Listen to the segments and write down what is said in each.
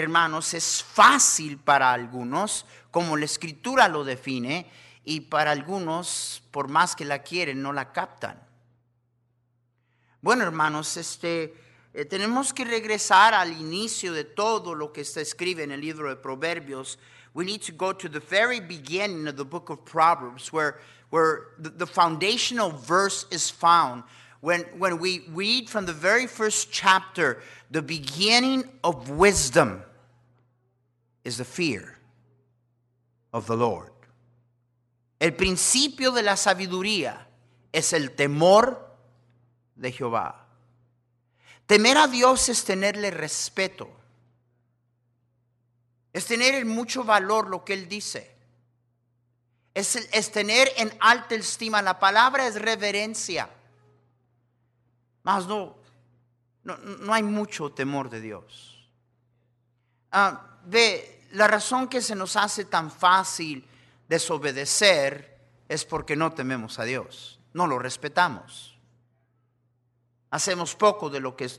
Hermanos, es fácil para algunos, como la escritura lo define, y para algunos, por más que la quieren, no la captan. Bueno, hermanos, este, eh, tenemos que regresar al inicio de todo lo que está escrito en el libro de Proverbios. We need to go to the very beginning of the book of Proverbs, where, where the, the foundational verse is found. When, when we read from the very first chapter, the beginning of wisdom is the fear of the Lord. El principio de la sabiduría es el temor de Jehová. Temer a Dios es tenerle respeto. Es tener en mucho valor lo que Él dice. Es, es tener en alta estima. La palabra es reverencia. Más no, no, no hay mucho temor de Dios. Ah, ve, la razón que se nos hace tan fácil desobedecer es porque no tememos a Dios, no lo respetamos. Hacemos poco de lo que,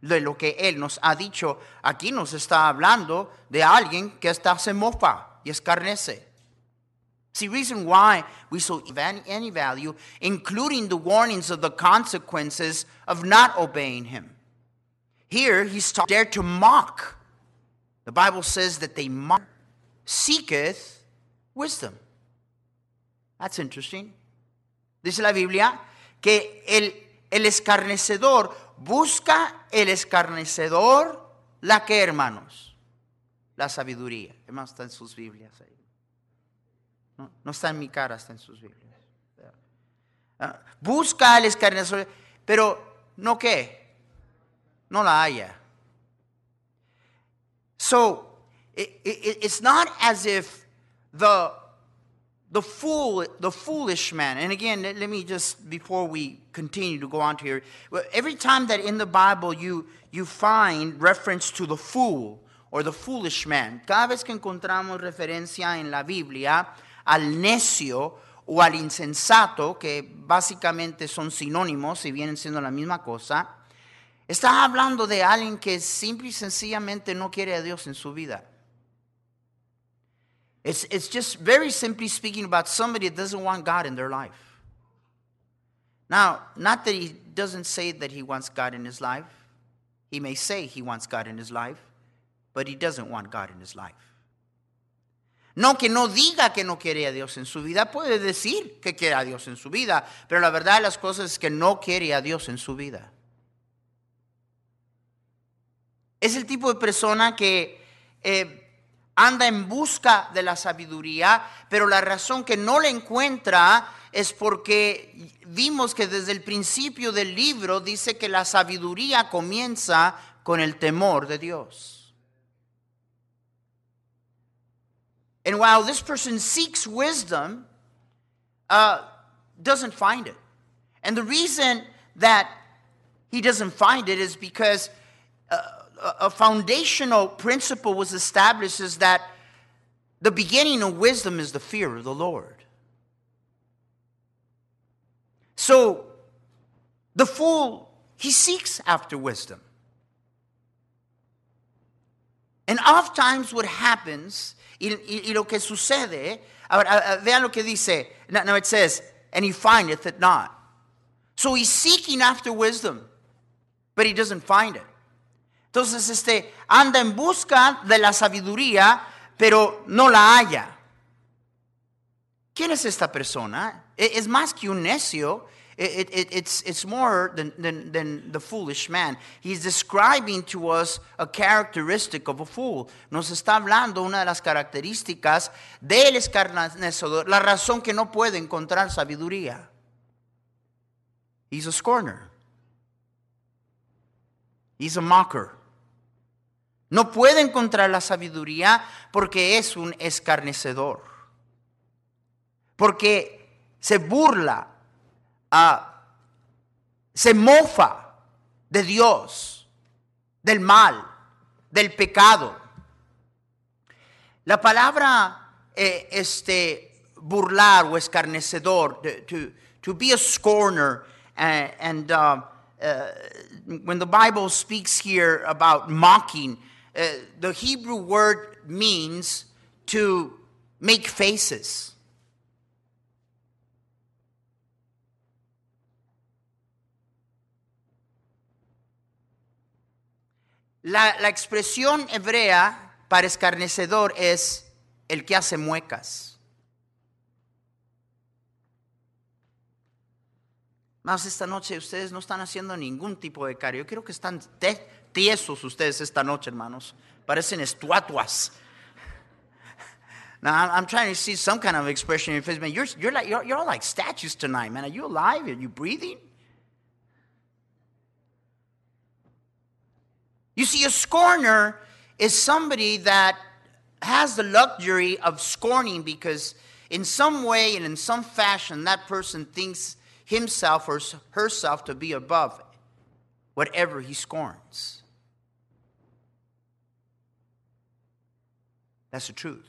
de lo que Él nos ha dicho. Aquí nos está hablando de alguien que está se mofa y escarnece. See, reason why we so any value, including the warnings of the consequences of not obeying Him. Here, he's dare to mock the Bible says that they mock, seeketh wisdom. That's interesting. Dice la Biblia que el, escarnecedor busca el escarnecedor la que, hermanos, la sabiduría. Hermanos, está en sus Biblias ahí. No, no está en mi cara, está en sus Biblias. Uh, busca el escarnecedor, pero no qué, no la haya. So it, it, it's not as if the the fool, the foolish man, and again, let me just, before we continue to go on to here, every time that in the Bible you, you find reference to the fool or the foolish man, cada vez que encontramos referencia en la Biblia al necio o al insensato, que básicamente son sinónimos y vienen siendo la misma cosa, Está hablando de alguien que simple y sencillamente no quiere a Dios en su vida. It's, it's just very simply speaking about somebody that doesn't want God in their life. Now, not that he doesn't say that he wants God in his life. He may say he wants God in his life, but he doesn't want God in his life. No que no diga que no quiere a Dios en su vida, puede decir que quiere a Dios en su vida, pero la verdad de las cosas es que no quiere a Dios en su vida. Es el tipo de persona que eh, anda en busca de la sabiduría, pero la razón que no la encuentra es porque vimos que desde el principio del libro dice que la sabiduría comienza con el temor de Dios. And while this person seeks wisdom, uh, doesn't find it. And the reason that he doesn't find it is because uh, a foundational principle was established is that the beginning of wisdom is the fear of the Lord. So the fool, he seeks after wisdom. And oftentimes what happens, y, lo que sucede, vean lo que dice. Now it says, and he findeth it not. So he's seeking after wisdom, but he doesn't find it. Entonces, este, anda en busca de la sabiduría, pero no la halla. ¿Quién es esta persona? E, es más que un necio, it, it, it's, it's more than, than, than the foolish man. He's describing to us a characteristic of a fool. Nos está hablando una de las características del escarnecedor, la razón que no puede encontrar sabiduría. He's a scorner. He's a mocker. No puede encontrar la sabiduría porque es un escarnecedor. Porque se burla, ah, se mofa de Dios, del mal, del pecado. La palabra eh, este, burlar o escarnecedor, to, to, be a scorner, and, and uh, uh, when the Bible speaks here about mocking, uh, the Hebrew word means to make faces. La, la expresión hebrea para escarnecedor es el que hace muecas. Más esta noche ustedes no están haciendo ningún tipo de cara. Yo creo que están tiesos ustedes esta noche, hermanos. Parecen estatuas. Now I'm, trying to see some kind of expression in your face, man. You're, you're, like, you're, you're all like statues tonight, man. Are you alive? Are you breathing? You see, a scorner is somebody that has the luxury of scorning because, in some way and in some fashion, that person thinks himself or herself to be above whatever he scorns. That's the truth.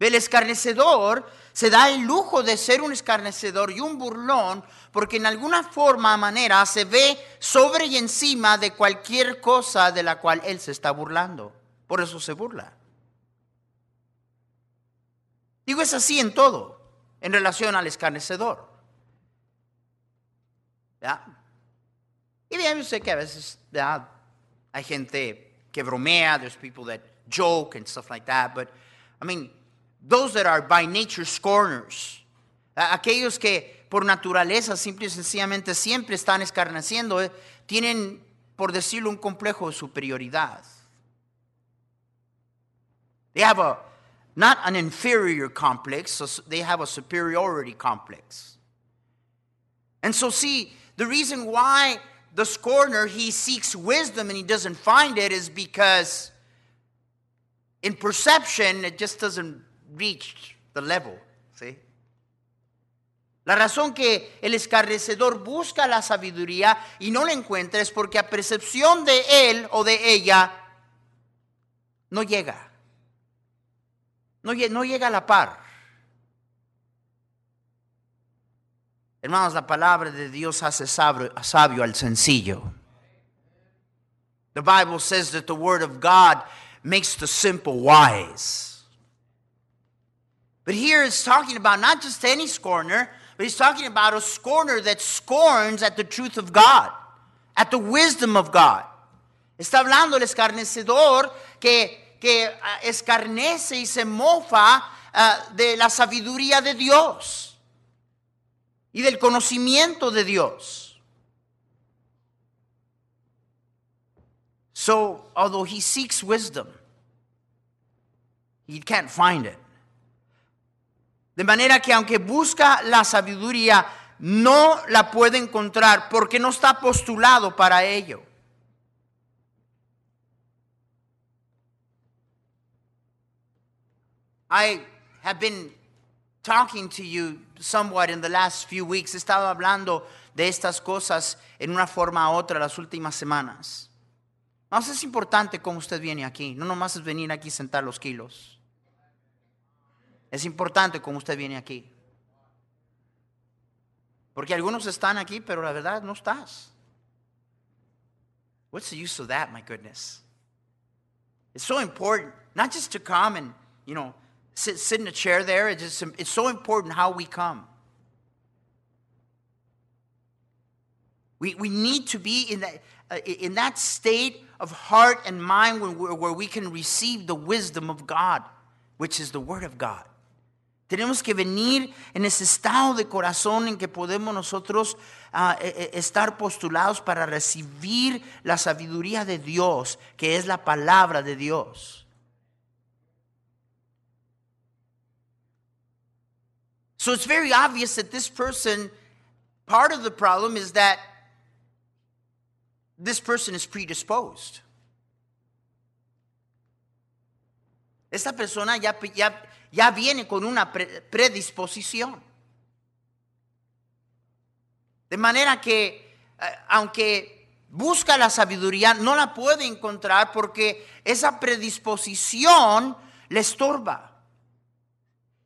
El escarnecedor se da el lujo de ser un escarnecedor y un burlón porque en alguna forma, manera, se ve sobre y encima de cualquier cosa de la cual él se está burlando. Por eso se burla. Digo, es así en todo, en relación al escarnecedor. ¿Ya? Y bien, yo sé que a veces hay gente que bromea, there's people that joke and stuff like that, but I mean, those that are by nature scorners, aquellos que por naturaleza simple y sencillamente siempre están escarneciendo, eh, tienen, por decirlo, un complejo de superioridad. They have a, not an inferior complex, so they have a superiority complex. And so, see, the reason why the scorner he seeks wisdom and he doesn't find it is because in perception it just doesn't reach the level. See? La razón que el escarnecedor busca la sabiduría y no la encuentra es porque a percepción de él o de ella no llega. No, no llega a la par. Hermanos, la palabra de Dios hace sabio, sabio al sencillo. The Bible says that the Word of God makes the simple wise. But here it's talking about not just any scorner, but he's talking about a scorner that scorns at the truth of God, at the wisdom of God. Está hablando el escarnecedor que, que uh, escarnece y se mofa uh, de la sabiduría de Dios y del conocimiento de Dios. So, although he seeks wisdom, he can't find it. De manera que aunque busca la sabiduría, no la puede encontrar porque no está postulado para ello. I have been talking to you somewhat in the last few weeks. He estado hablando de estas cosas en una forma u otra las últimas semanas. Vamos, es importante cómo usted viene aquí. No nomás es venir aquí y sentar los kilos. Es importante cómo usted viene aquí. Porque algunos están aquí, pero la verdad no estás. What's the use of that, my goodness? It's so important, not just to come and, you know, sit, sit in a chair there. It's, just, it's so important how we come. We, we need to be in that, Uh, in that state of heart and mind where, where we can receive the wisdom of God, which is the Word of God. Tenemos que venir en ese estado de corazón en que podemos nosotros ah, e- estar postulados para recibir la sabiduría de Dios, que es la palabra de Dios. So it's very obvious that this person, part of the problem is that this person is predisposed. Esta persona ya, ya, ya viene con una pre- predisposición. De manera que, eh, aunque busca la sabiduría, no la puede encontrar porque esa predisposición le estorba.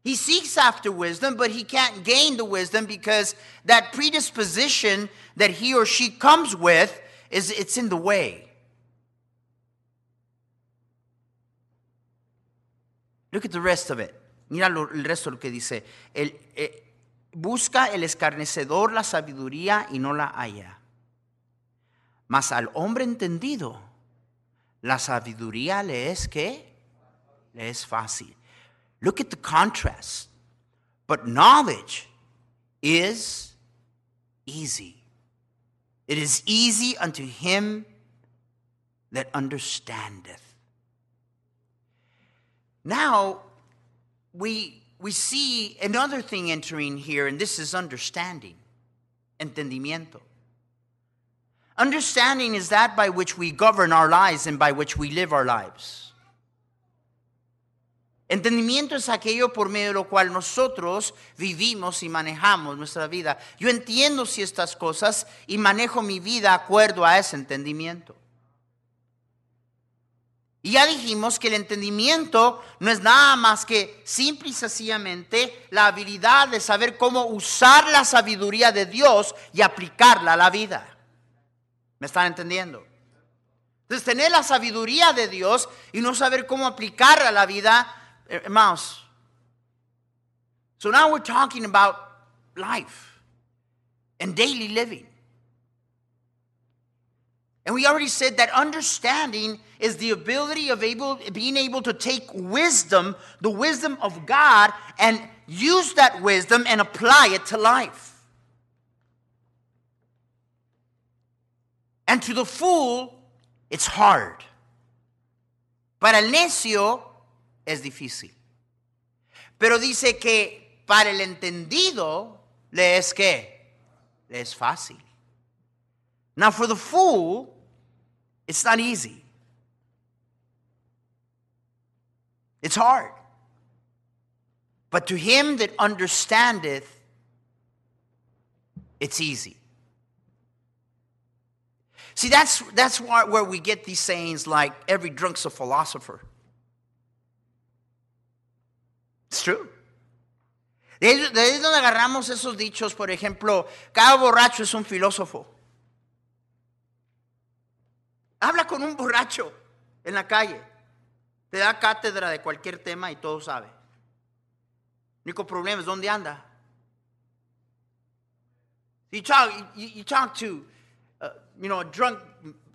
He seeks after wisdom, but he can't gain the wisdom because that predisposition that he or she comes with is it's in the way. Look at the rest of it. Mira lo- el resto de lo que dice. Eh, busca el escarnecedor la sabiduría y no la halla. Mas al hombre entendido, la sabiduría le es que le es fácil. Look at the contrast. But knowledge is easy. It is easy unto him that understandeth. Now, we, we see another thing entering here, and this is understanding, entendimiento. Understanding is that by which we govern our lives and by which we live our lives. Entendimiento es aquello por medio de lo cual nosotros vivimos y manejamos nuestra vida. Yo entiendo si estas cosas y manejo mi vida acuerdo a ese entendimiento. Y ya dijimos que el entendimiento no es nada más que simple y sencillamente la habilidad de saber cómo usar la sabiduría de Dios y aplicarla a la vida. ¿Me están entendiendo? Entonces, tener la sabiduría de Dios y no saber cómo aplicarla a la vida, Eh, eh, hermanos. So now we're talking about life and daily living. And we already said that understanding is the ability of able, being able to take wisdom, the wisdom of God, and use that wisdom and apply it to life. And to the fool, it's hard. Para el necio es difícil. Pero dice que para el entendido le es que le es fácil. Now, for the fool, it's not easy. It's hard. But to him that understandeth, it's easy. See, that's, that's where we get these sayings like, every drunk's a philosopher. It's true. De ahí, es donde agarramos esos dichos, por ejemplo, cada borracho es un filósofo. Habla con un borracho en la calle. Te da cátedra de cualquier tema y todo sabe. El único problema dónde anda. You talk, you, you talk to, uh, you know, a drunk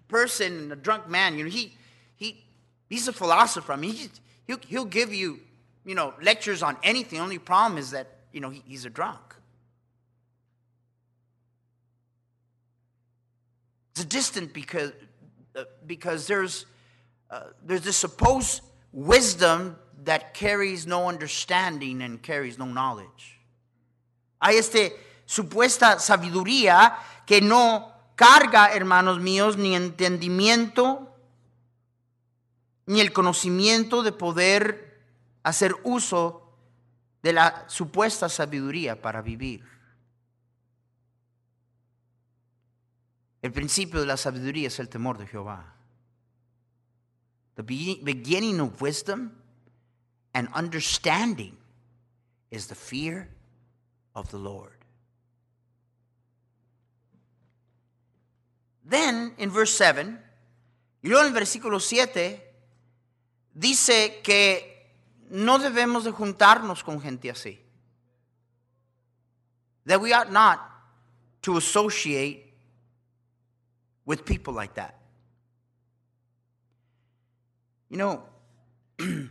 person, a drunk man. You know, he, he, he's a philosopher. I mean, he, he'll, he'll give you, you know, lectures on anything. The Only problem is that, you know, he, he's a drunk. It's distant because uh, because there's uh, there's this supposed wisdom that carries no understanding and carries no knowledge. Hay este supuesta sabiduría que no carga, hermanos míos, ni entendimiento ni el conocimiento de poder hacer uso de la supuesta sabiduría para vivir. El principio de la sabiduría es el temor de Jehová. The be- beginning of wisdom and understanding is the fear of the Lord. Then, in verse 7, y luego en el versículo 7, dice que no debemos de juntarnos con gente así. That we ought not to associate with people like that. You know,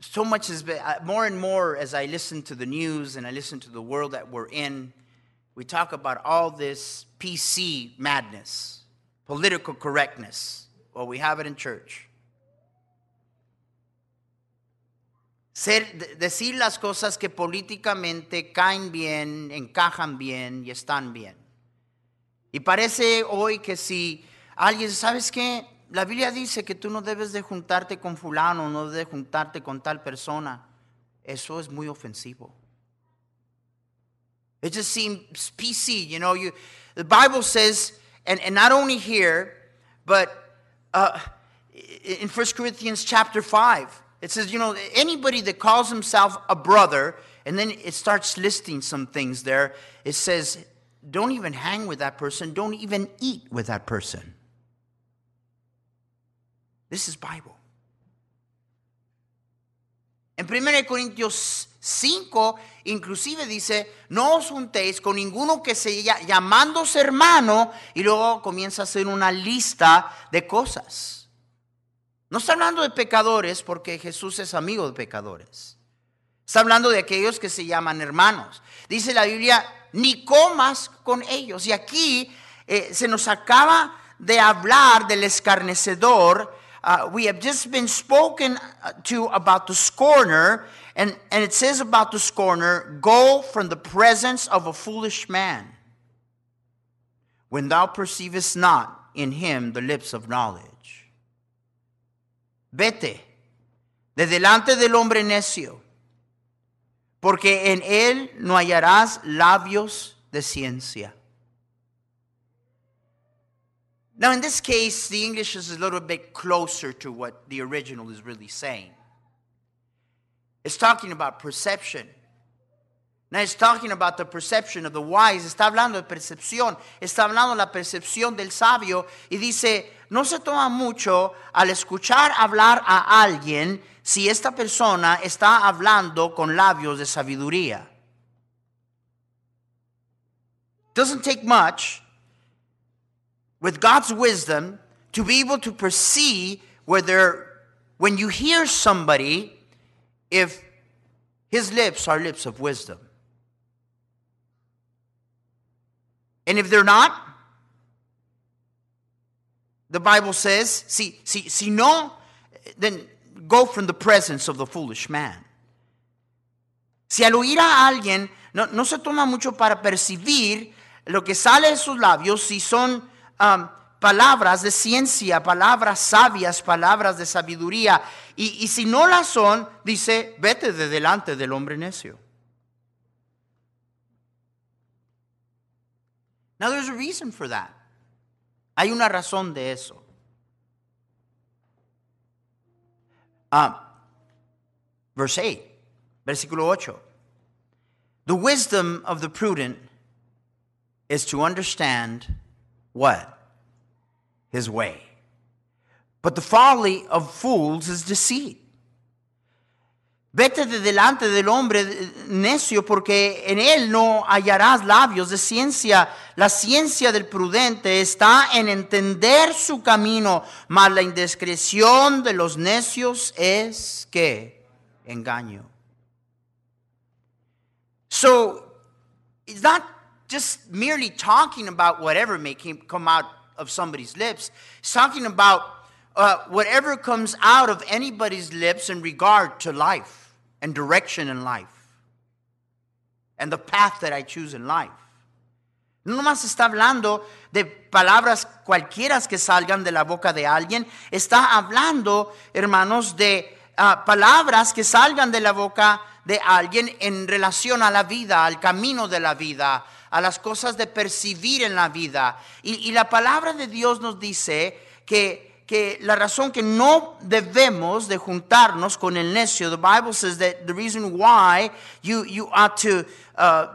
so much has been, uh, more and more as I listen to the news and I listen to the world that we're in, we talk about all this PC madness, political correctness. Well, we have it in church. Ser, decir las cosas que políticamente caen bien, encajan bien y están bien. Y parece hoy que si alguien, ¿sabes qué? la Biblia dice que tú no debes de juntarte con fulano, no debes de juntarte con tal persona. Eso es muy ofensivo. It just seems PC, you know. You, the Bible says, and, and not only here, but uh, in 1 Corinthians chapter 5, it says, you know, anybody that calls himself a brother, and then it starts listing some things there. It says, don't even hang with that person, don't even eat with that person. This is Bible. En 1 Corintios 5, inclusive dice, no os juntéis con ninguno que se llamándose hermano y luego comienza a hacer una lista de cosas. No está hablando de pecadores porque Jesús es amigo de pecadores. Está hablando de aquellos que se llaman hermanos. Dice la Biblia, ni comas con ellos. Y aquí eh, se nos acaba de hablar del escarnecedor uh, we have just been spoken uh, to about the scorner, and, and it says about the scorner, Go from the presence of a foolish man, when thou perceivest not in him the lips of knowledge. Vete de delante del hombre necio, porque en él no hallarás labios de ciencia. Now, in this case, the English is a little bit closer to what the original is really saying. It's talking about perception. Now, it's talking about the perception of the wise. Está hablando de percepción. Está hablando de la percepción del sabio. Y dice, no se toma mucho al escuchar hablar a alguien si esta persona está hablando con labios de sabiduría. Doesn't take much with God's wisdom to be able to perceive whether when you hear somebody, if his lips are lips of wisdom. And if they're not, the Bible says, si, no, then go from the presence of the foolish man. Si al oír a alguien no, se toma mucho para percibir lo que sale de sus labios, si son um, palabras de ciencia, palabras sabias, palabras de sabiduría. Y si no las son, dice, vete de delante del hombre necio. Now there's a reason for that. Hay una razón de eso. Um, verse 8, versículo 8. The wisdom of the prudent is to understand what? His way. But the folly of fools is deceit. Vete de delante del hombre necio porque en él no hallarás labios de ciencia. La ciencia del prudente está en entender su camino, mas la indiscreción de los necios es que engaño. So, it's not just merely talking about whatever may come out of somebody's lips. It's talking about uh, whatever comes out of anybody's lips in regard to life and direction in life and the path that I choose in life. No nomás está hablando de palabras cualquiera que salgan de la boca de alguien, está hablando, hermanos, de uh, palabras que salgan de la boca de alguien en relación a la vida, al camino de la vida, a las cosas de percibir en la vida. Y, y la palabra de Dios nos dice que, que la razón que no debemos de juntarnos con el necio, the Bible says that the reason why you, you ought to uh,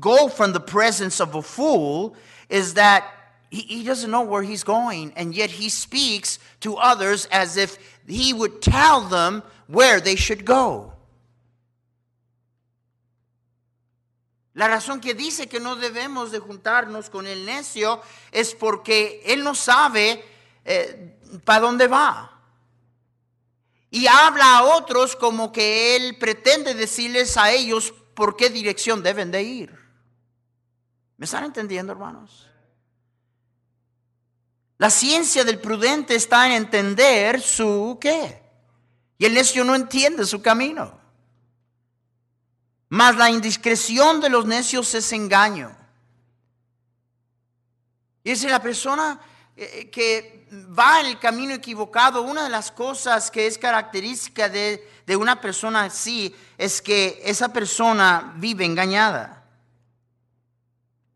go from the presence of a fool is that he, he doesn't know where he's going, and yet he speaks to others as if he would tell them where they should go. La razón que dice que no debemos de juntarnos con el necio es porque él no sabe eh, para dónde va. y habla a otros como que él pretende decirles a ellos por qué dirección deben de ir. ¿Me están entendiendo, hermanos? La ciencia del prudente está en entender su qué. Y el necio no entiende su camino. Mas la indiscreción de los necios es engaño. Y es la persona eh, que va en el camino equivocado, una de las cosas que es característica de, de una persona así es que esa persona vive engañada.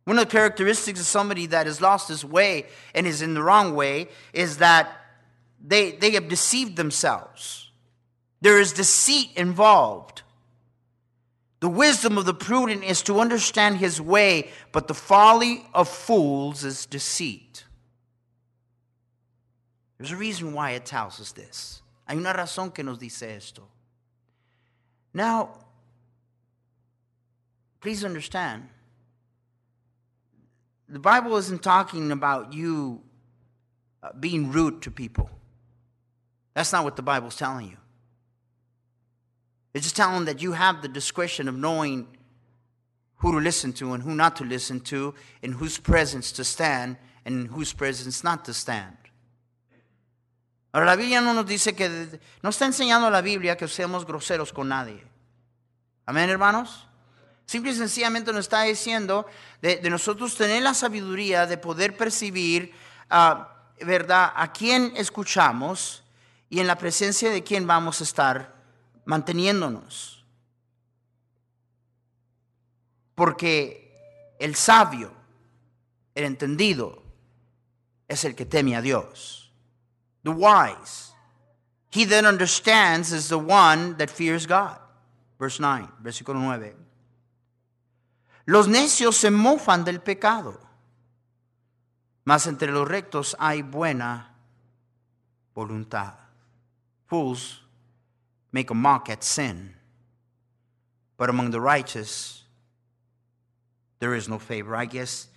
One of the characteristics of somebody that has lost his way and is in the wrong way is that they, they have deceived themselves. There is deceit involved. The wisdom of the prudent is to understand his way, but the folly of fools is deceit. There's a reason why it tells us this. Hay una razón que nos dice esto. Now, please understand, the Bible isn't talking about you uh, being rude to people. That's not what the Bible's telling you. It's just telling that you have the discretion of knowing who to listen to and who not to listen to, in whose presence to stand and in whose presence not to stand. Ahora, la Biblia no nos dice que, no está enseñando la Biblia que seamos groseros con nadie. Amén, hermanos. Simple y sencillamente nos está diciendo de, nosotros tener la sabiduría de poder percibir, uh, ¿verdad?, a quién escuchamos y en la presencia de quién vamos a estar manteniéndonos. Porque el sabio, el entendido, es el que teme a Dios. The wise. He then understands is the one that fears God. Verse 9, versículo 9. Los necios se mofan del pecado, mas entre los rectos hay buena voluntad. Fools make a mock at sin, but among the righteous there is no favor. I guess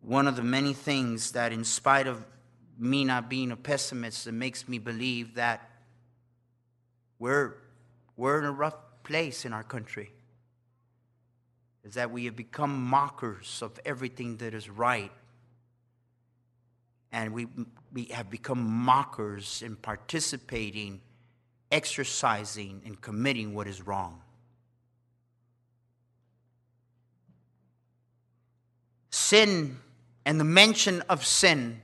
one of the many things that, in spite of me not being a pessimist, that makes me believe that we're, we're in a rough place in our country is that we have become mockers of everything that is right. And we, we have become mockers in participating, exercising, and committing what is wrong. Sin and the mention of sin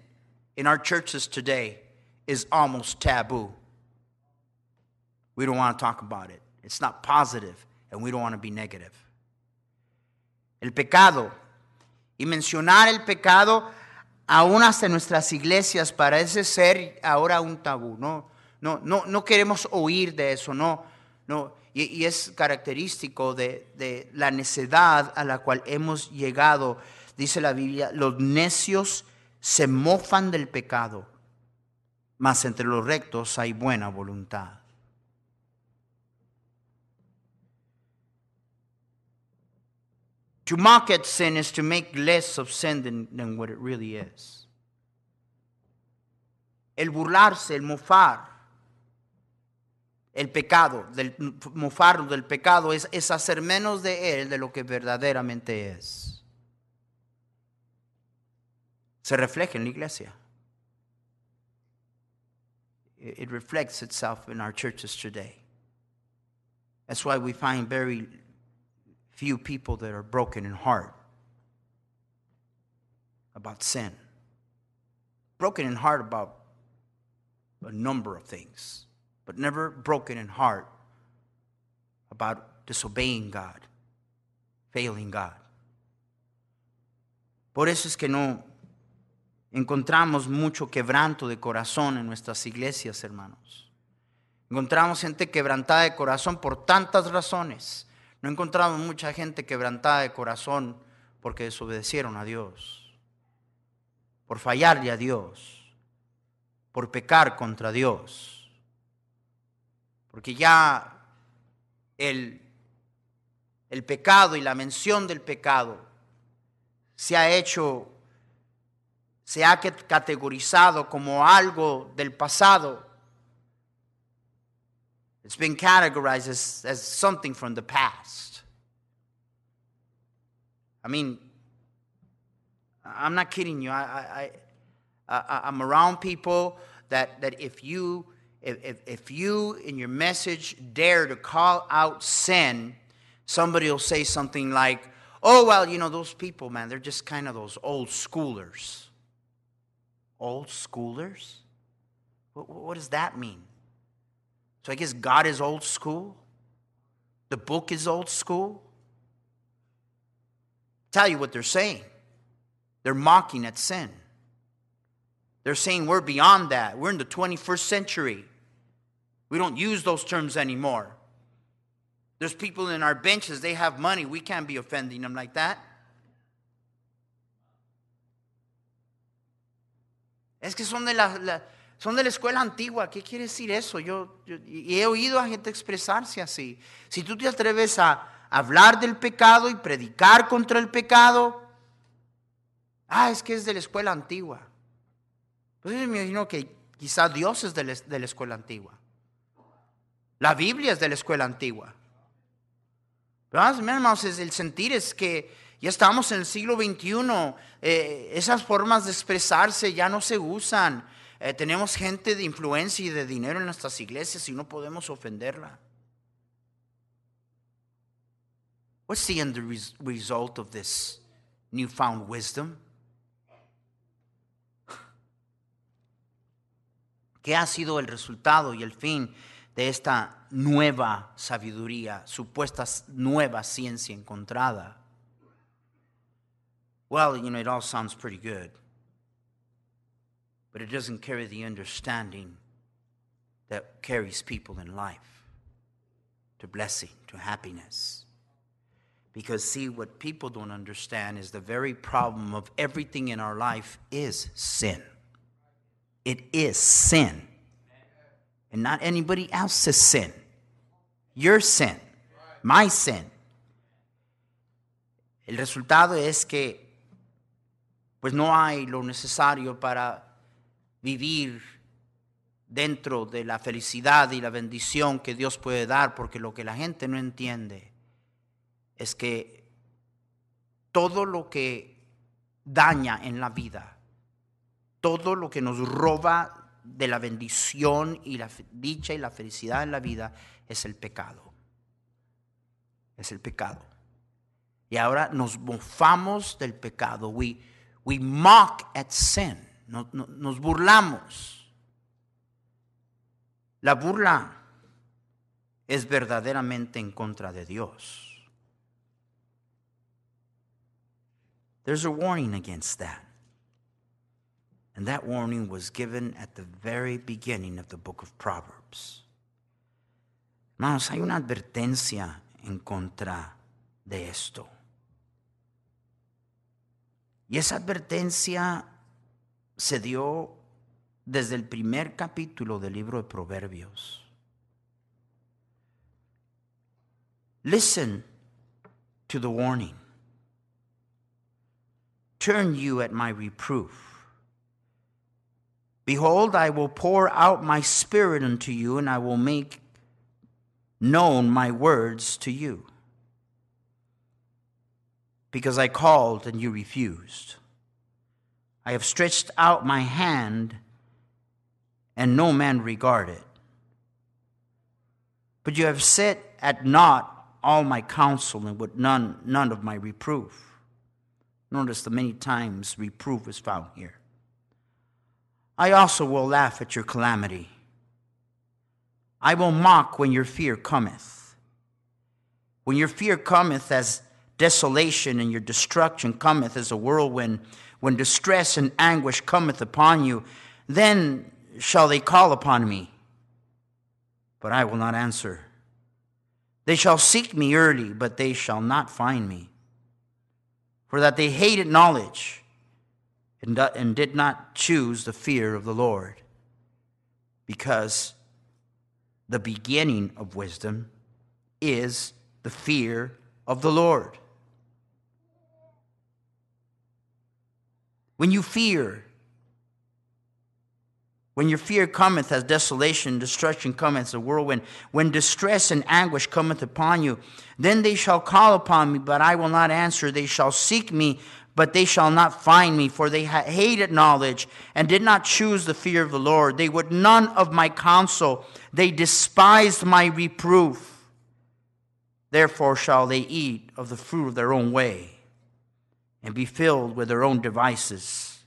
in our churches today is almost taboo. We don't want to talk about it. It's not positive, and we don't want to be negative. el pecado. Y mencionar el pecado aún hasta en nuestras iglesias parece ser ahora un tabú. No, no, no, no queremos oír de eso, no, no. Y, es característico de, de la necedad a la cual hemos llegado. Dice la Biblia, los necios se mofan del pecado, mas entre los rectos hay buena voluntad. To mock at sin is to make less of sin than, than what it really is. El burlarse, el mofar, el pecado, del mofarnos del pecado es, es hacer menos de él de lo que verdaderamente es. Se refleja en la iglesia. It reflects itself in our churches today. That's why we find very few people that are broken in heart about sin. Broken in heart about a number of things, but never broken in heart about disobeying God, failing God. Por eso es que no encontramos mucho quebranto de corazón en nuestras iglesias, hermanos. Encontramos gente quebrantada de corazón por tantas razones no encontramos mucha gente quebrantada de corazón porque desobedecieron a Dios, por fallarle a Dios, por pecar contra Dios. Porque ya el, el pecado y la mención del pecado se ha hecho, se ha categorizado como algo del pasado It's been categorized as, as something from the past. I mean, I'm not kidding you. I, I, I, I'm around people that, that if you if, if, you in your message dare to call out sin, somebody will say something like, oh, well, you know, those people, man, they're just kind of those old schoolers. Old schoolers? What, what does that mean? So I guess God is old school? The book is old school? Tell you what they're saying. They're mocking at sin. They're saying we're beyond that. We're in the 21st century. We don't use those terms anymore. There's people in our benches, they have money. We can't be offending them like that. Es que son de la, son de la escuela antigua. ¿Qué quiere decir eso? Yo, yo, he oído a gente expresarse así. Si tú te atreves a hablar del pecado y predicar contra el pecado, ah, es que es de la escuela antigua. Pues yo me imagino que quizá Dios es de la, de la escuela antigua. La Biblia es de la escuela antigua. Pero, hermanos, el sentir es que ya estamos en el siglo XXI. Eh, esas formas de expresarse ya no se usan. Eh, tenemos gente de influencia y de dinero en nuestras iglesias y no podemos ofenderla. What's the end result of this newfound wisdom? ¿Qué ha sido el resultado y el fin de esta nueva sabiduría, supuesta nueva ciencia encontrada? Well, you know, it all sounds pretty good, but it doesn't carry the understanding that carries people in life to blessing, to happiness. Because, see, what people don't understand is the very problem of everything in our life is sin. It is sin and not anybody else's sin. Your sin, my sin. El resultado es que pues no hay lo necesario para vivir dentro de la felicidad y la bendición que Dios puede dar, porque lo que la gente no entiende es que todo lo que daña en la vida, todo lo que nos roba de la bendición y la dicha y la felicidad en la vida es el pecado. Es el pecado. Y ahora nos mofamos del pecado. We, we mock at sin. Nos, nos burlamos. La burla es verdaderamente en contra de Dios. There's a warning against that. And that warning was given at the very beginning of the book of Proverbs. Hermanos, hay una advertencia en contra de esto. Y esa advertencia se dio desde el primer capítulo del libro de Proverbios. Listen to the warning. Turn you at my reproof. Behold, I will pour out my spirit unto you, and I will make known my words to you. Because I called and you refused. I have stretched out my hand, and no man regarded. But you have set at naught all my counsel, and with none, none of my reproof. Notice the many times reproof is found here. I also will laugh at your calamity. I will mock when your fear cometh. When your fear cometh as desolation and your destruction cometh as a whirlwind, when distress and anguish cometh upon you, then shall they call upon me, but I will not answer. They shall seek me early, but they shall not find me. For that they hated knowledge and did not choose the fear of the Lord. Because the beginning of wisdom is the fear of the Lord. When you fear, When your fear cometh as desolation, destruction cometh as a whirlwind, when distress and anguish cometh upon you, then they shall call upon me, but I will not answer. They shall seek me, but they shall not find me, for they hated knowledge and did not choose the fear of the Lord. They would none of my counsel, they despised my reproof. Therefore shall they eat of the fruit of their own way and be filled with their own devices.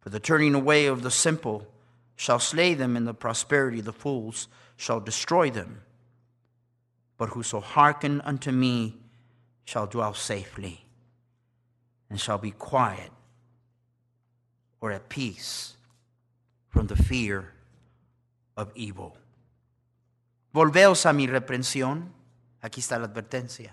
For the turning away of the simple, shall slay them in the prosperity, of the fools shall destroy them. But whoso hearken unto me shall dwell safely, and shall be quiet or at peace from the fear of evil. Volveos a mi reprensión. Aquí está la advertencia.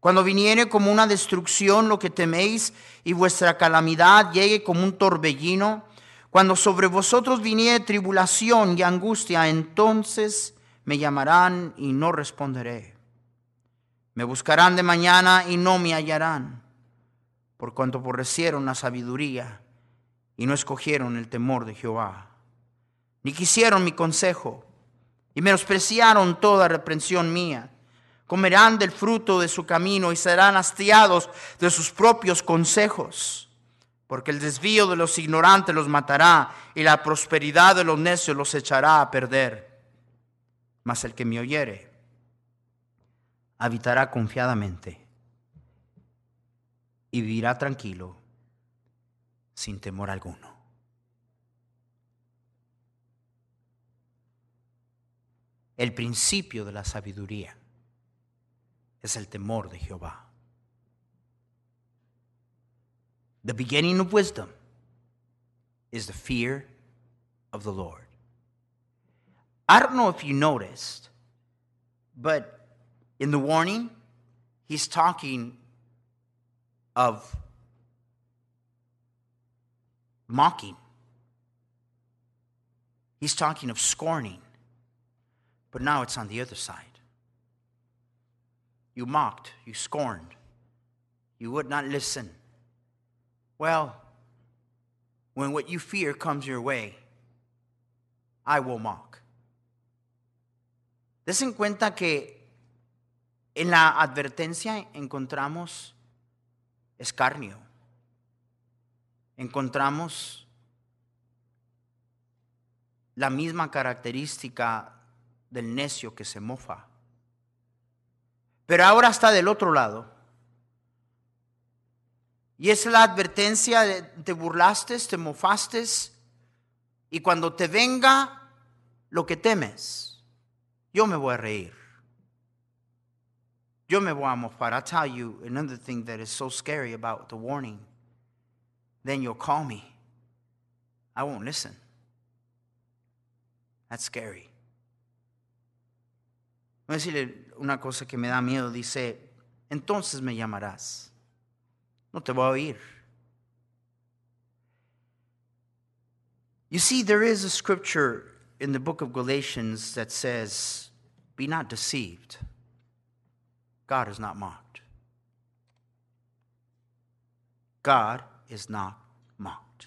Cuando viniere como una destrucción lo que teméis y vuestra calamidad llegue como un torbellino, cuando sobre vosotros viniere tribulación y angustia, entonces me llamarán y no responderé. Me buscarán de mañana y no me hallarán, por cuanto aborrecieron la sabiduría y no escogieron el temor de Jehová, ni quisieron mi consejo y menospreciaron toda reprensión mía comerán del fruto de su camino y serán hastiados de sus propios consejos. Porque el desvío de los ignorantes los matará y la prosperidad de los necios los echará a perder. Mas el que me oyere habitará confiadamente y vivirá tranquilo sin temor alguno. El principio de la sabiduría es el temor de Jehová. The beginning of wisdom is the fear of the Lord. I don't know if you noticed, but in the warning, he's talking of mocking. He's talking of scorning. But now it's on the other side. You mocked, you scorned, you would not listen. Well, when what you fear comes your way, I will mock. Des en cuenta que en la advertencia encontramos escarnio, encontramos la misma característica del necio que se mofa. Pero ahora está del otro lado. Y es la advertencia de te burlaste, te mofaste, y cuando te venga lo que temes, yo me voy a reír. Yo me voy a mofar. I'll tell you another thing that is so scary about the warning. Then you'll call me. I won't listen. That's scary. Voy a decirle una cosa que me da miedo. Dice, entonces me llamarás. No te voy a oír. You see, there is a scripture in the book of Galatians that says, Be not deceived. God is not mocked. God is not mocked.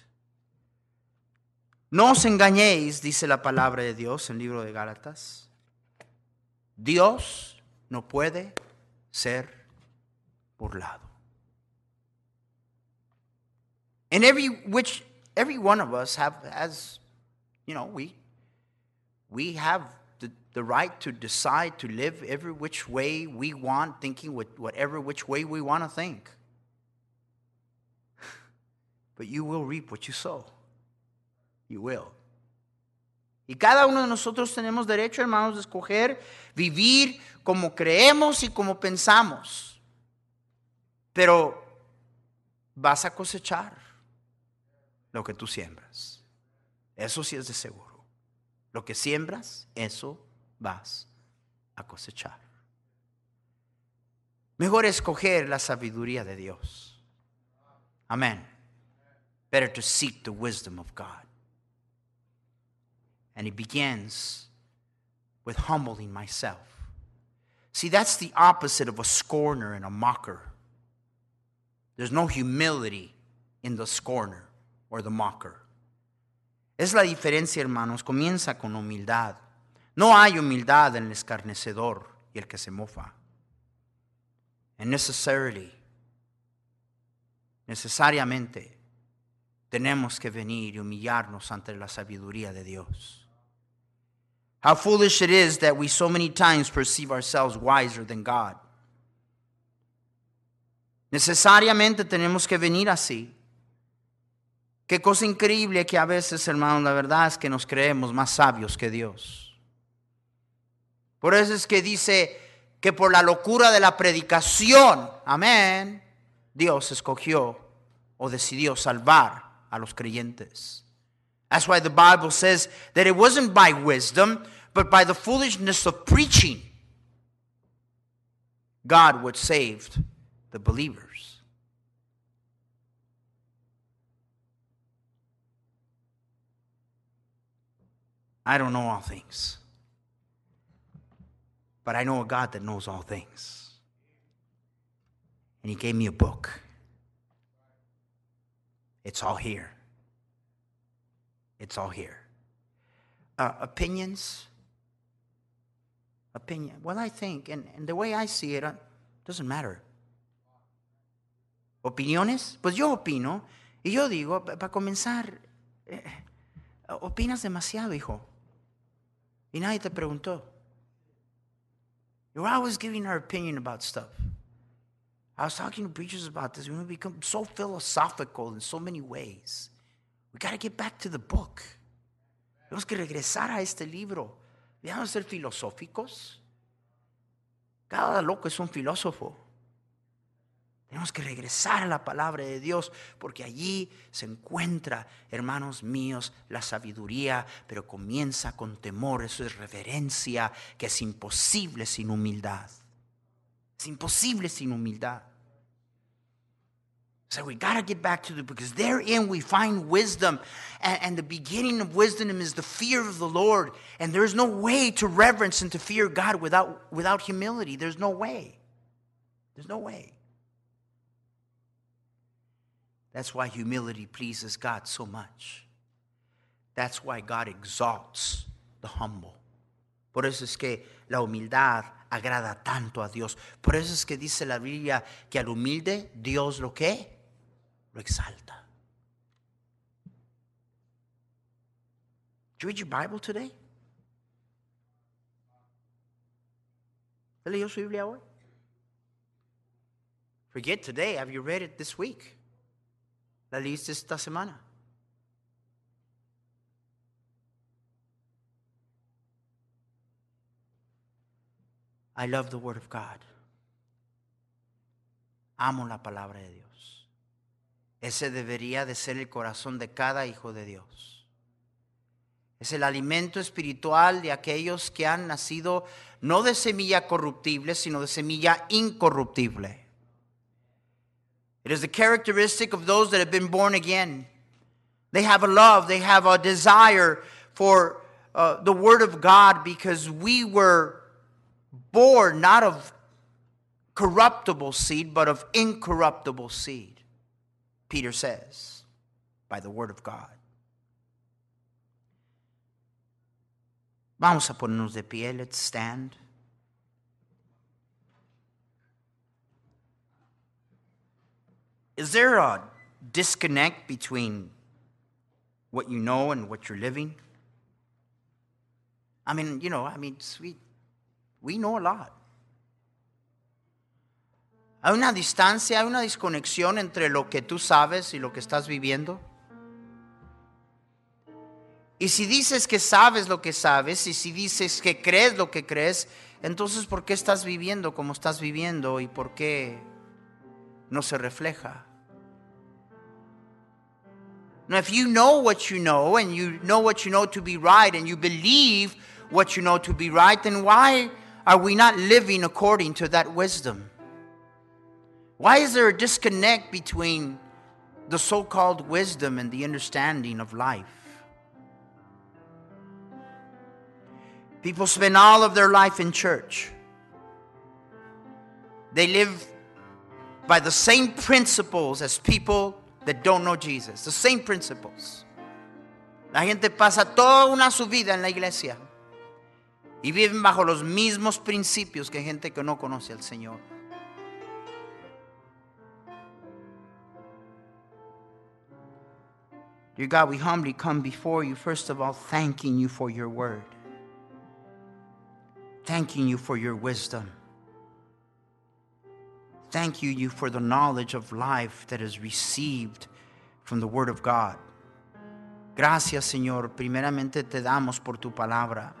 No os engañéis, dice la palabra de Dios en el libro de Gálatas. Dios no puede ser burlado. And every which every one of us have has, you know, we we have the, the right to decide to live every which way we want, thinking with whatever which way we want to think. But you will reap what you sow. You will. Y cada uno de nosotros tenemos derecho, hermanos, de escoger vivir como creemos y como pensamos. Pero vas a cosechar lo que tú siembras. Eso sí es de seguro. Lo que siembras, eso vas a cosechar. Mejor escoger la sabiduría de Dios. Amén. Better to seek the wisdom of God. And he begins with humbling myself. See, that's the opposite of a scorner and a mocker. There's no humility in the scorner or the mocker. Es la diferencia, hermanos. Comienza con humildad. No hay humildad en el escarnecedor y el que se mofa. And necessarily, necesariamente, tenemos que venir y humillarnos ante la sabiduría de Dios. How foolish it is that we so many times perceive ourselves wiser than God. Necesariamente tenemos que venir así. Qué cosa increíble que a veces, hermanos, la verdad es que nos creemos más sabios que Dios. Por eso es que dice que por la locura de la predicación, amén, Dios escogió o decidió salvar a los creyentes. That's why the Bible says that it wasn't by wisdom, but by the foolishness of preaching, God would save the believers. I don't know all things, but I know a God that knows all things. And He gave me a book. It's all here. It's all here. Uh, opinions. Opinion. Well, I think, and, and the way I see it, uh, doesn't matter. ¿Opiniones? Pues yo opino. Y yo digo, para comenzar, eh, opinas demasiado, hijo. Y nadie te preguntó. You're always giving our opinion about stuff. I was talking to preachers about this. We become so philosophical in so many ways. We got to get back to the book. Tenemos que regresar a este libro. Dejamos de ser filosóficos. Cada loco es un filósofo. Tenemos que regresar a la palabra de Dios porque allí se encuentra, hermanos míos, la sabiduría, pero comienza con temor, eso es reverencia, que es imposible sin humildad. Es imposible sin humildad. So we got to get back to the because therein we find wisdom. And, and, the beginning of wisdom is the fear of the Lord. And there's no way to reverence and to fear God without, without humility. There's no way. There's no way. That's why humility pleases God so much. That's why God exalts the humble. Por eso es que la humildad agrada tanto a Dios. Por eso es que dice la Biblia que al humilde Dios lo que lo exalta. Did you read your Bible today? leyó su Biblia hoy? Forget today. Have you read it this week? ¿La leíste esta semana? I love the Word of God. Amo la palabra de Dios. Ese debería de ser el corazón de cada hijo de Dios. Es el alimento espiritual de aquellos que han nacido no de semilla corruptible, sino de semilla incorruptible. It is the characteristic of those that have been born again. They have a love, they have a desire for uh, the Word of God because we were born not of corruptible seed, but of incorruptible seed. Peter says, by the word of God. Vamos a ponernos de pie, let's stand. Is there a disconnect between what you know and what you're living? I mean, you know, I mean, we, we know a lot. Hay una distancia, hay una desconexión entre lo que tú sabes y lo que estás viviendo. Y si dices que sabes lo que sabes y si dices que crees lo que crees, entonces ¿por qué estás viviendo como estás viviendo y por qué no se refleja? Now, if you know what you know and you know what you know to be right and you believe what you know to be right, then why are we not living according to that wisdom? Why is there a disconnect between the so called wisdom and the understanding of life? People spend all of their life in church. They live by the same principles as people that don't know Jesus, the same principles. La gente pasa toda una su vida en la iglesia y viven bajo los mismos principios que gente que no conoce al Señor. Dear God, we humbly come before you, first of all, thanking you for your word, thanking you for your wisdom. Thank you, you for the knowledge of life that is received from the Word of God. Gracias, Señor. Primeramente te damos por tu palabra,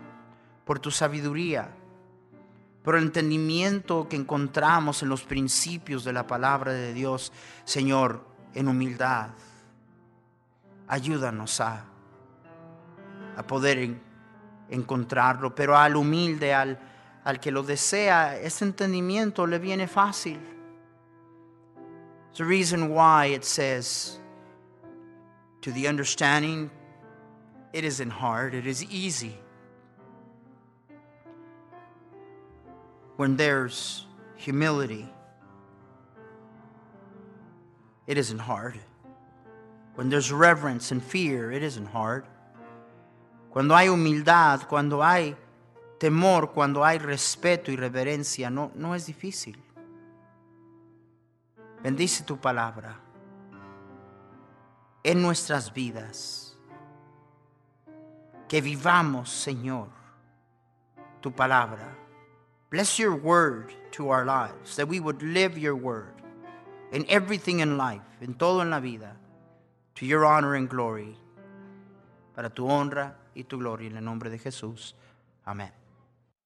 por tu sabiduría, por el entendimiento que encontramos en los principios de la palabra de Dios, Señor, en humildad. Ayúdanos a, a poder encontrarlo, pero al humilde, al, al que lo desea, ese entendimiento le viene fácil. The reason why it says, to the understanding, it isn't hard, it is easy. When there's humility, it isn't hard. When there's reverence and fear, it isn't hard. Cuando hay humildad, cuando hay temor, cuando hay respeto y reverencia, no, no es difícil. Bendice tu palabra en nuestras vidas. Que vivamos, Señor, tu palabra. Bless your word to our lives, that we would live your word in everything in life, en todo en la vida, to your honor and glory, para tu honra y tu gloria, en el nombre de Jesús. Amén.